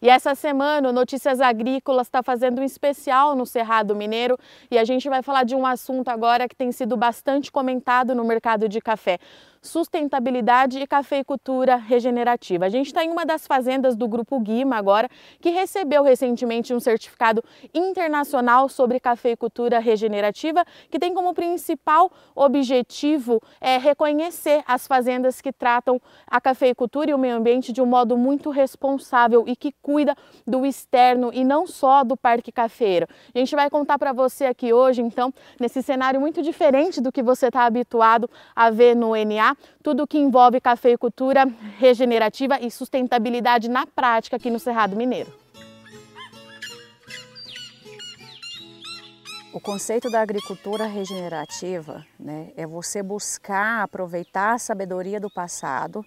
E essa semana o Notícias Agrícolas está fazendo um especial no Cerrado Mineiro. E a gente vai falar de um assunto agora que tem sido bastante comentado no mercado de café sustentabilidade e cafeicultura regenerativa. A gente está em uma das fazendas do Grupo Guima agora, que recebeu recentemente um certificado internacional sobre cafeicultura regenerativa, que tem como principal objetivo é, reconhecer as fazendas que tratam a cafeicultura e o meio ambiente de um modo muito responsável e que cuida do externo e não só do parque cafeiro. A gente vai contar para você aqui hoje, então, nesse cenário muito diferente do que você está habituado a ver no NA, tudo que envolve cafeicultura regenerativa e sustentabilidade na prática aqui no Cerrado Mineiro. O conceito da agricultura regenerativa né, é você buscar aproveitar a sabedoria do passado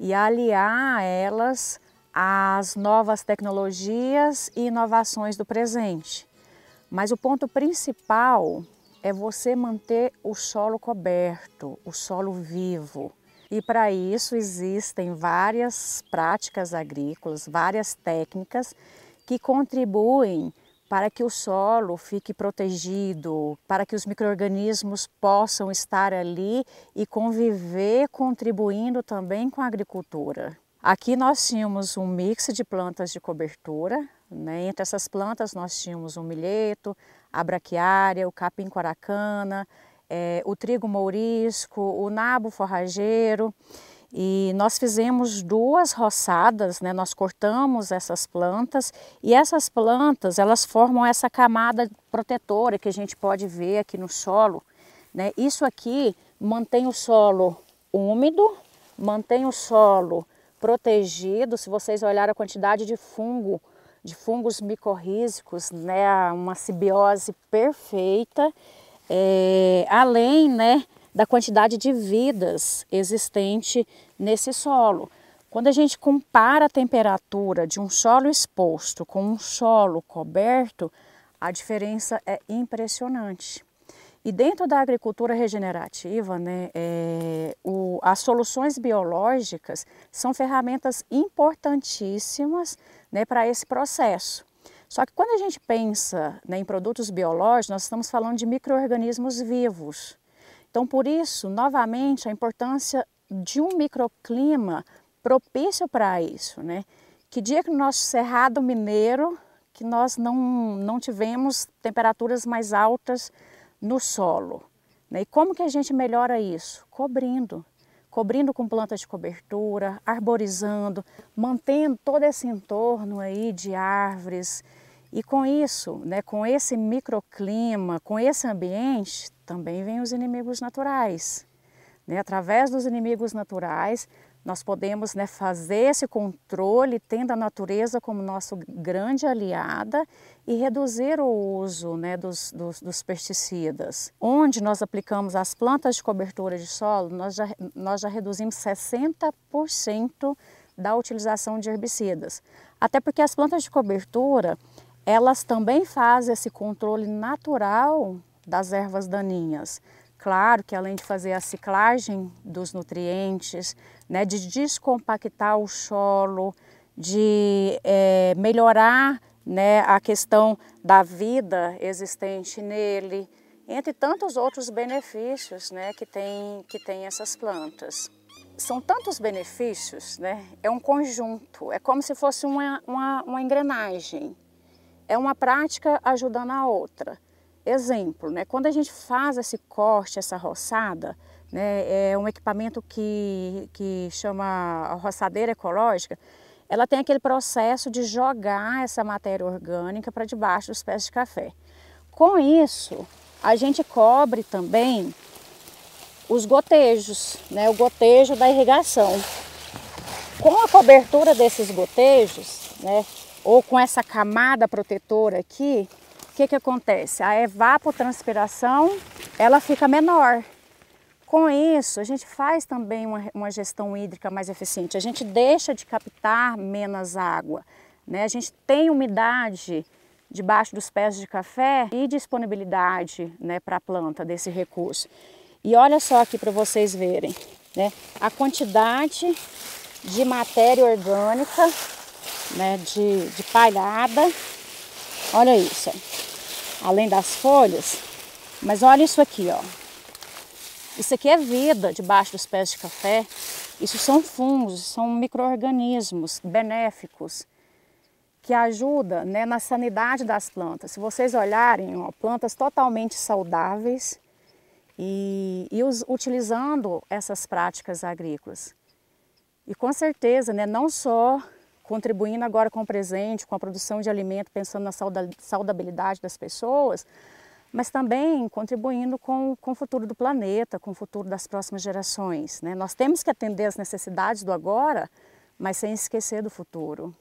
e aliar elas às novas tecnologias e inovações do presente. Mas o ponto principal é você manter o solo coberto, o solo vivo. E para isso existem várias práticas agrícolas, várias técnicas que contribuem para que o solo fique protegido, para que os micro-organismos possam estar ali e conviver, contribuindo também com a agricultura. Aqui nós tínhamos um mix de plantas de cobertura, né? entre essas plantas nós tínhamos o milheto, a braquiária, o capim coracana, é, o trigo mourisco, o nabo forrageiro. E nós fizemos duas roçadas, né? nós cortamos essas plantas e essas plantas elas formam essa camada protetora que a gente pode ver aqui no solo. Né? Isso aqui mantém o solo úmido, mantém o solo protegido. Se vocês olharem a quantidade de fungo de fungos micorrízicos, né, uma simbiose perfeita, é, além né, da quantidade de vidas existente nesse solo. Quando a gente compara a temperatura de um solo exposto com um solo coberto, a diferença é impressionante. E dentro da agricultura regenerativa, né, é, o, as soluções biológicas são ferramentas importantíssimas né, para esse processo. Só que quando a gente pensa né, em produtos biológicos, nós estamos falando de micro-organismos vivos. Então, por isso, novamente, a importância de um microclima propício para isso. Né? Que dia que no nosso Cerrado Mineiro, que nós não, não tivemos temperaturas mais altas no solo. Né? E como que a gente melhora isso? Cobrindo cobrindo com plantas de cobertura, arborizando, mantendo todo esse entorno aí de árvores. E com isso, né, com esse microclima, com esse ambiente, também vêm os inimigos naturais. Né? Através dos inimigos naturais, nós podemos né, fazer esse controle, tendo a natureza como nosso grande aliada e reduzir o uso né, dos, dos, dos, pesticidas. Onde nós aplicamos as plantas de cobertura de solo, nós já, nós já reduzimos 60% da utilização de herbicidas. Até porque as plantas de cobertura, elas também fazem esse controle natural das ervas daninhas. Claro que além de fazer a ciclagem dos nutrientes, né, de descompactar o solo, de é, melhorar né, a questão da vida existente nele, entre tantos outros benefícios né, que, tem, que tem essas plantas. São tantos benefícios, né, é um conjunto, é como se fosse uma, uma, uma engrenagem. É uma prática ajudando a outra. Exemplo, né, quando a gente faz esse corte, essa roçada, né, é um equipamento que, que chama roçadeira ecológica, ela tem aquele processo de jogar essa matéria orgânica para debaixo dos pés de café. Com isso, a gente cobre também os gotejos, né, o gotejo da irrigação. Com a cobertura desses gotejos, né, ou com essa camada protetora aqui, que, que acontece? A evapotranspiração ela fica menor. Com isso, a gente faz também uma, uma gestão hídrica mais eficiente. A gente deixa de captar menos água. Né? A gente tem umidade debaixo dos pés de café e disponibilidade né, para a planta desse recurso. E olha só aqui para vocês verem né, a quantidade de matéria orgânica né, de, de palhada. Olha isso, além das folhas. Mas olha isso aqui, ó. Isso aqui é vida debaixo dos pés de café. Isso são fungos, são micro-organismos benéficos que ajudam né, na sanidade das plantas. Se vocês olharem, ó, plantas totalmente saudáveis e, e os, utilizando essas práticas agrícolas. E com certeza, né, não só contribuindo agora com o presente, com a produção de alimento, pensando na saudabilidade das pessoas, mas também contribuindo com, com o futuro do planeta, com o futuro das próximas gerações. Né? Nós temos que atender às necessidades do agora, mas sem esquecer do futuro.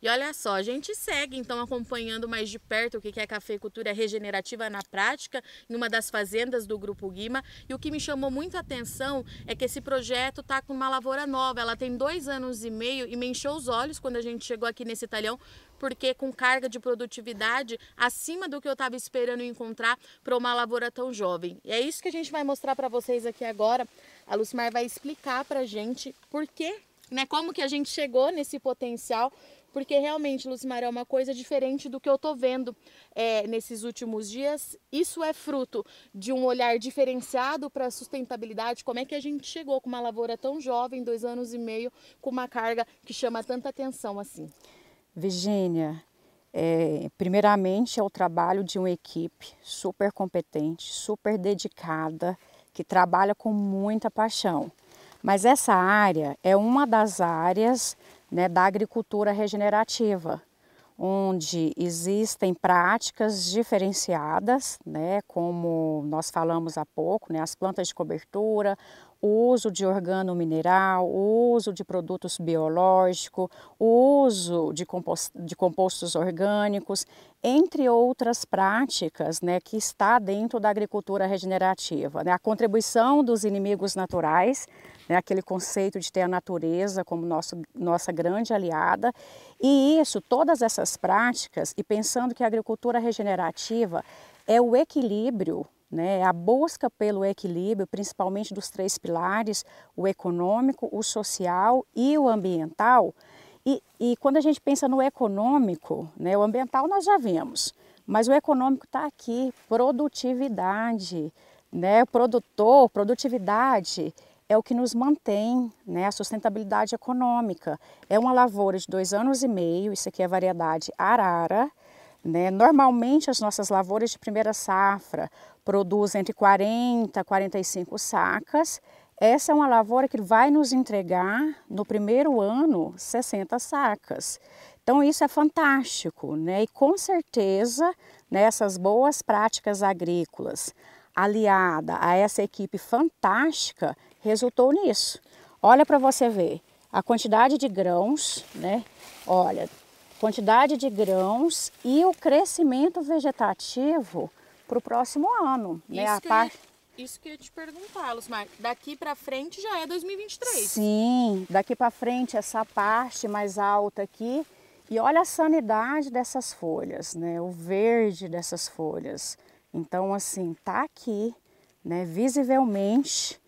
E olha só, a gente segue então acompanhando mais de perto o que é cafeicultura regenerativa na prática em uma das fazendas do Grupo Guima. E o que me chamou muito a atenção é que esse projeto está com uma lavoura nova. Ela tem dois anos e meio e me encheu os olhos quando a gente chegou aqui nesse talhão, porque com carga de produtividade acima do que eu estava esperando encontrar para uma lavoura tão jovem. E é isso que a gente vai mostrar para vocês aqui agora. A Lucimar vai explicar para a gente por quê, né, como que a gente chegou nesse potencial porque realmente, Lucimar, é uma coisa diferente do que eu estou vendo é, nesses últimos dias. Isso é fruto de um olhar diferenciado para a sustentabilidade. Como é que a gente chegou com uma lavoura tão jovem, dois anos e meio, com uma carga que chama tanta atenção assim? Virgínia, é, primeiramente é o trabalho de uma equipe super competente, super dedicada, que trabalha com muita paixão. Mas essa área é uma das áreas né, da agricultura regenerativa, onde existem práticas diferenciadas, né, como nós falamos há pouco, né, as plantas de cobertura, o uso de organo mineral, o uso de produtos biológicos, o uso de, de compostos orgânicos, entre outras práticas né, que está dentro da agricultura regenerativa. Né? A contribuição dos inimigos naturais, né, aquele conceito de ter a natureza como nosso, nossa grande aliada, e isso, todas essas práticas, e pensando que a agricultura regenerativa é o equilíbrio né, a busca pelo equilíbrio, principalmente dos três pilares, o econômico, o social e o ambiental. E, e quando a gente pensa no econômico, né, o ambiental nós já vimos, mas o econômico está aqui, produtividade, né, produtor, produtividade é o que nos mantém, né, a sustentabilidade econômica. É uma lavoura de dois anos e meio, isso aqui é a variedade arara, né? Normalmente as nossas lavouras de primeira safra produzem entre 40 e 45 sacas. Essa é uma lavoura que vai nos entregar no primeiro ano 60 sacas. Então isso é fantástico, né? E com certeza nessas né, boas práticas agrícolas, aliada a essa equipe fantástica, resultou nisso. Olha para você ver a quantidade de grãos, né? Olha, quantidade de grãos e o crescimento vegetativo para o próximo ano. Isso, né? que parte... ia, isso que eu ia te perguntar, Lucimar. Daqui para frente já é 2023. Sim, daqui para frente essa parte mais alta aqui. E olha a sanidade dessas folhas, né? O verde dessas folhas. Então, assim, tá aqui, né? Visivelmente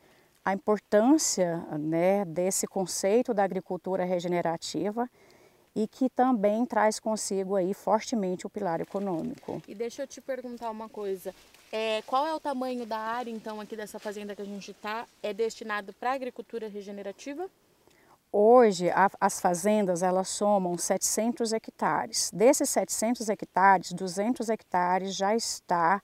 a importância, né? Desse conceito da agricultura regenerativa e que também traz consigo aí fortemente o pilar econômico. E deixa eu te perguntar uma coisa, é, qual é o tamanho da área então aqui dessa fazenda que a gente está? É destinado para agricultura regenerativa? Hoje a, as fazendas elas somam 700 hectares. Desses 700 hectares, 200 hectares já está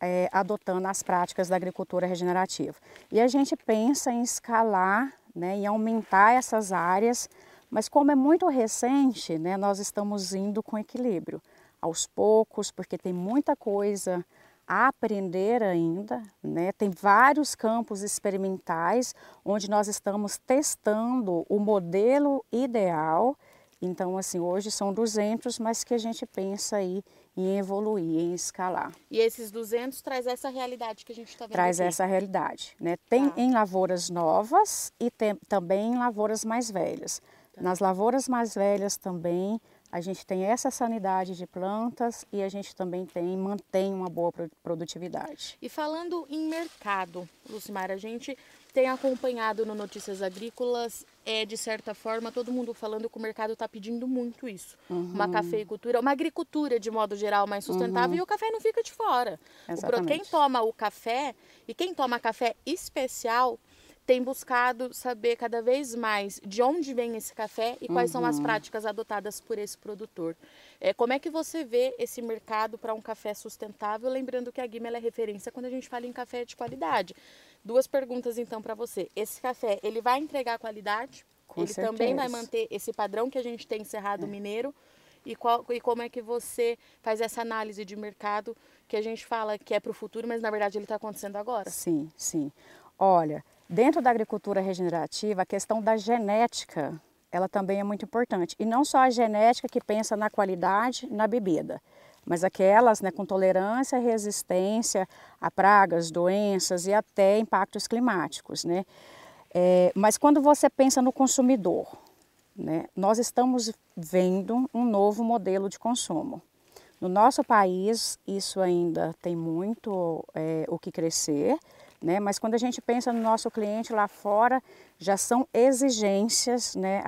é, adotando as práticas da agricultura regenerativa. E a gente pensa em escalar, né, em aumentar essas áreas mas como é muito recente, né, nós estamos indo com equilíbrio, aos poucos, porque tem muita coisa a aprender ainda, né? Tem vários campos experimentais onde nós estamos testando o modelo ideal. Então, assim, hoje são 200, mas que a gente pensa aí em evoluir, em escalar. E esses 200 traz essa realidade que a gente está vendo Traz aqui. essa realidade, né? Tem tá. em lavouras novas e tem, também em lavouras mais velhas. Nas lavouras mais velhas também a gente tem essa sanidade de plantas e a gente também tem mantém uma boa produtividade. E falando em mercado, Lucimar, a gente tem acompanhado no Notícias Agrícolas, é de certa forma todo mundo falando que o mercado está pedindo muito isso. Uhum. Uma cafeicultura, uma agricultura de modo geral mais sustentável uhum. e o café não fica de fora. Exatamente. O, quem toma o café e quem toma café especial tem buscado saber cada vez mais de onde vem esse café e quais uhum. são as uhum. práticas adotadas por esse produtor. É, como é que você vê esse mercado para um café sustentável? Lembrando que a Guima é referência quando a gente fala em café de qualidade. Duas perguntas então para você. Esse café, ele vai entregar qualidade? Com ele certeza. também vai manter esse padrão que a gente tem em Cerrado é. Mineiro? E, qual, e como é que você faz essa análise de mercado que a gente fala que é para o futuro, mas na verdade ele está acontecendo agora? Sim, sim. Olha, dentro da agricultura regenerativa, a questão da genética, ela também é muito importante. E não só a genética que pensa na qualidade na bebida, mas aquelas né, com tolerância e resistência a pragas, doenças e até impactos climáticos. Né? É, mas quando você pensa no consumidor, né, nós estamos vendo um novo modelo de consumo. No nosso país, isso ainda tem muito é, o que crescer, né? mas quando a gente pensa no nosso cliente lá fora, já são exigências né,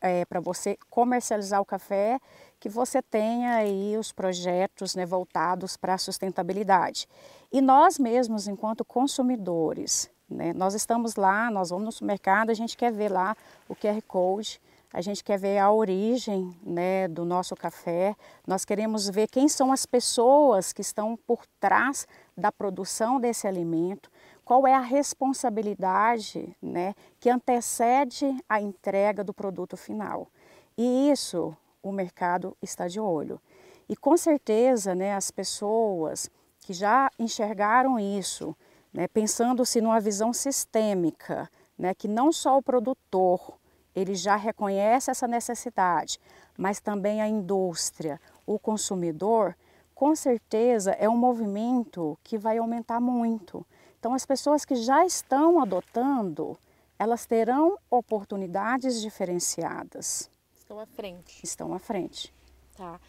é, para você comercializar o café que você tenha aí os projetos né, voltados para a sustentabilidade. E nós mesmos, enquanto consumidores, né, nós estamos lá, nós vamos no supermercado, a gente quer ver lá o QR Code, a gente quer ver a origem né, do nosso café, nós queremos ver quem são as pessoas que estão por trás da produção desse alimento, qual é a responsabilidade né, que antecede a entrega do produto final. E isso o mercado está de olho. E com certeza, né, as pessoas que já enxergaram isso, né, pensando-se numa visão sistêmica, né, que não só o produtor ele já reconhece essa necessidade, mas também a indústria, o consumidor, com certeza é um movimento que vai aumentar muito. Então, as pessoas que já estão adotando, elas terão oportunidades diferenciadas. Estão à frente. Estão à frente. Tá.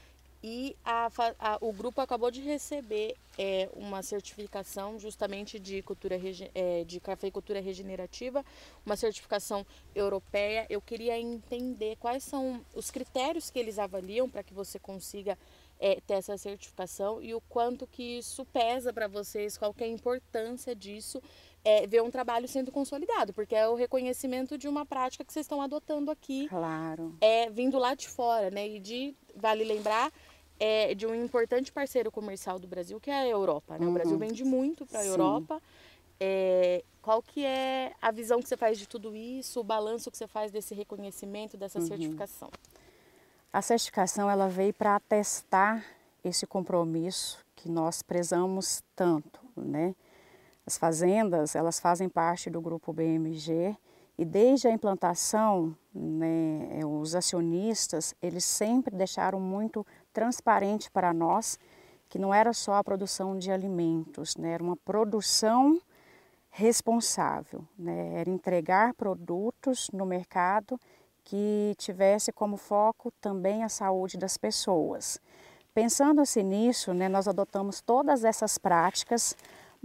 E a, a, o grupo acabou de receber é, uma certificação justamente de cultura é, de cafeicultura regenerativa, uma certificação europeia. Eu queria entender quais são os critérios que eles avaliam para que você consiga é, ter essa certificação e o quanto que isso pesa para vocês, qual que é a importância disso é, ver um trabalho sendo consolidado, porque é o reconhecimento de uma prática que vocês estão adotando aqui. Claro. É, vindo lá de fora, né? E de, vale lembrar, é, de um importante parceiro comercial do Brasil, que é a Europa. Né? Uhum. O Brasil uhum. vende muito para a Europa. É, qual que é a visão que você faz de tudo isso, o balanço que você faz desse reconhecimento, dessa uhum. certificação? A certificação ela veio para atestar esse compromisso que nós prezamos tanto, né? As fazendas, elas fazem parte do grupo BMG e desde a implantação, né, os acionistas, eles sempre deixaram muito transparente para nós que não era só a produção de alimentos, né, era uma produção responsável, né, era entregar produtos no mercado que tivesse como foco também a saúde das pessoas. Pensando assim nisso, né, nós adotamos todas essas práticas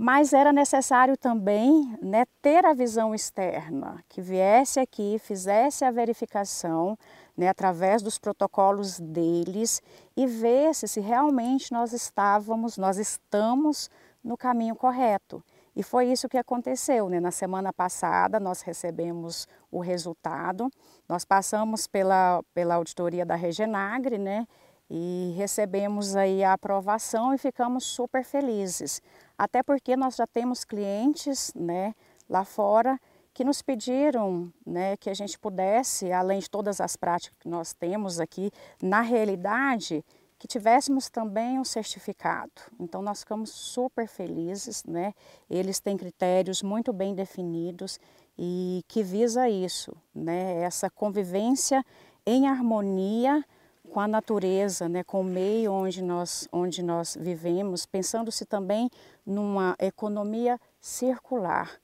mas era necessário também né, ter a visão externa, que viesse aqui, fizesse a verificação né, através dos protocolos deles e vesse se realmente nós estávamos, nós estamos no caminho correto. E foi isso que aconteceu. Né? Na semana passada nós recebemos o resultado, nós passamos pela, pela auditoria da Regenagre, né? e recebemos aí a aprovação e ficamos super felizes. Até porque nós já temos clientes né, lá fora que nos pediram né, que a gente pudesse, além de todas as práticas que nós temos aqui, na realidade, que tivéssemos também um certificado. Então nós ficamos super felizes, né? Eles têm critérios muito bem definidos e que visa isso, né? Essa convivência em harmonia com a natureza, né, com o meio onde nós, onde nós vivemos, pensando-se também numa economia circular.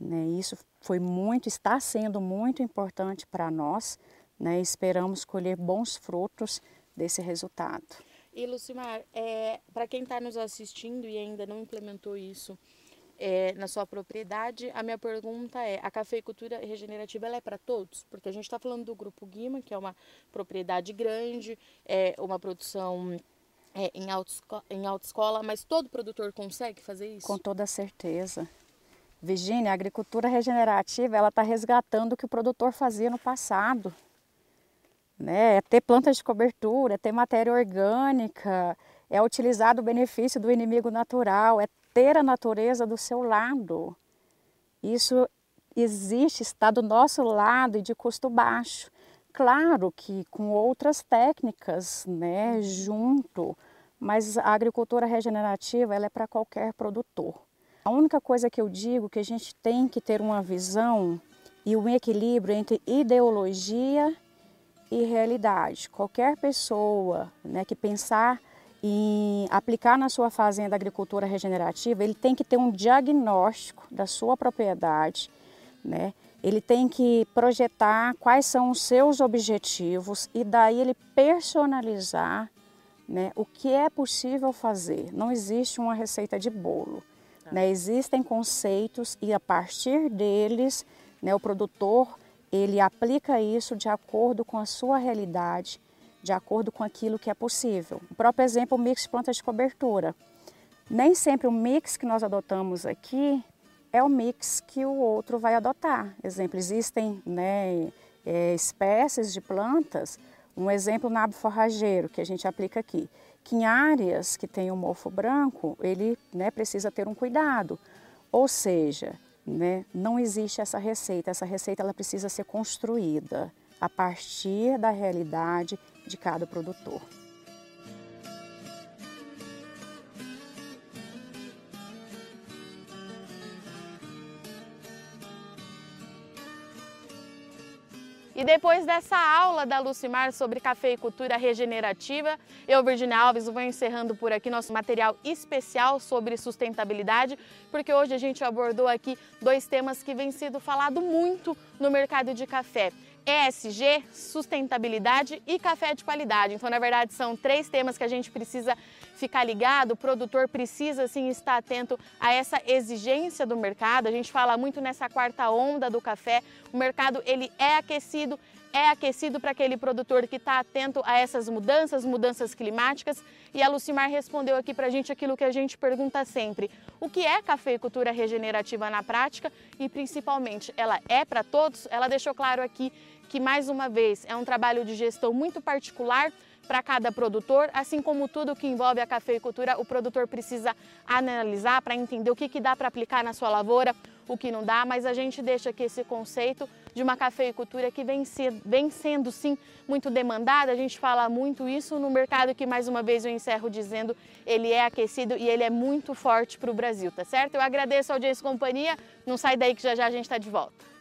Né? Isso foi muito, está sendo muito importante para nós. Né? Esperamos colher bons frutos desse resultado. E Lucimar, é, para quem está nos assistindo e ainda não implementou isso, é, na sua propriedade. A minha pergunta é: a cafeicultura regenerativa é para todos? Porque a gente está falando do Grupo Guima, que é uma propriedade grande, é uma produção é, em, autoescola, em autoescola, mas todo produtor consegue fazer isso? Com toda certeza. Virginia, a agricultura regenerativa ela está resgatando o que o produtor fazia no passado. Né? É ter plantas de cobertura, é ter matéria orgânica, é utilizar o benefício do inimigo natural, é ter a natureza do seu lado. Isso existe, está do nosso lado e de custo baixo. Claro que com outras técnicas, né, junto, mas a agricultura regenerativa ela é para qualquer produtor. A única coisa que eu digo é que a gente tem que ter uma visão e um equilíbrio entre ideologia e realidade. Qualquer pessoa né, que pensar em aplicar na sua fazenda agricultura regenerativa, ele tem que ter um diagnóstico da sua propriedade, né? Ele tem que projetar quais são os seus objetivos e daí ele personalizar né, o que é possível fazer. Não existe uma receita de bolo. Né? Existem conceitos e a partir deles, né, o produtor ele aplica isso de acordo com a sua realidade, de acordo com aquilo que é possível. O próprio exemplo, o mix de plantas de cobertura. Nem sempre o mix que nós adotamos aqui é o mix que o outro vai adotar. Exemplo, existem né, é, espécies de plantas, um exemplo nabo forrageiro que a gente aplica aqui que em áreas que tem o mofo branco, ele né, precisa ter um cuidado. Ou seja, né, não existe essa receita, essa receita ela precisa ser construída a partir da realidade de cada produtor. E depois dessa aula da Lucimar sobre cafeicultura regenerativa, eu, Virginia Alves, vou encerrando por aqui nosso material especial sobre sustentabilidade, porque hoje a gente abordou aqui dois temas que vêm sido falado muito no mercado de café. ESG, sustentabilidade e café de qualidade. Então, na verdade, são três temas que a gente precisa ficar ligado, o produtor precisa sim estar atento a essa exigência do mercado. A gente fala muito nessa quarta onda do café. O mercado ele é aquecido, é aquecido para aquele produtor que está atento a essas mudanças, mudanças climáticas. E a Lucimar respondeu aqui para a gente aquilo que a gente pergunta sempre: o que é cafeicultura regenerativa na prática e principalmente ela é para todos? Ela deixou claro aqui que mais uma vez é um trabalho de gestão muito particular para cada produtor, assim como tudo que envolve a cafeicultura, o produtor precisa analisar para entender o que, que dá para aplicar na sua lavoura, o que não dá, mas a gente deixa aqui esse conceito de uma cafeicultura que vem, ser, vem sendo sim muito demandada, a gente fala muito isso no mercado que mais uma vez eu encerro dizendo ele é aquecido e ele é muito forte para o Brasil, tá certo? Eu agradeço a audiência e companhia, não sai daí que já já a gente está de volta.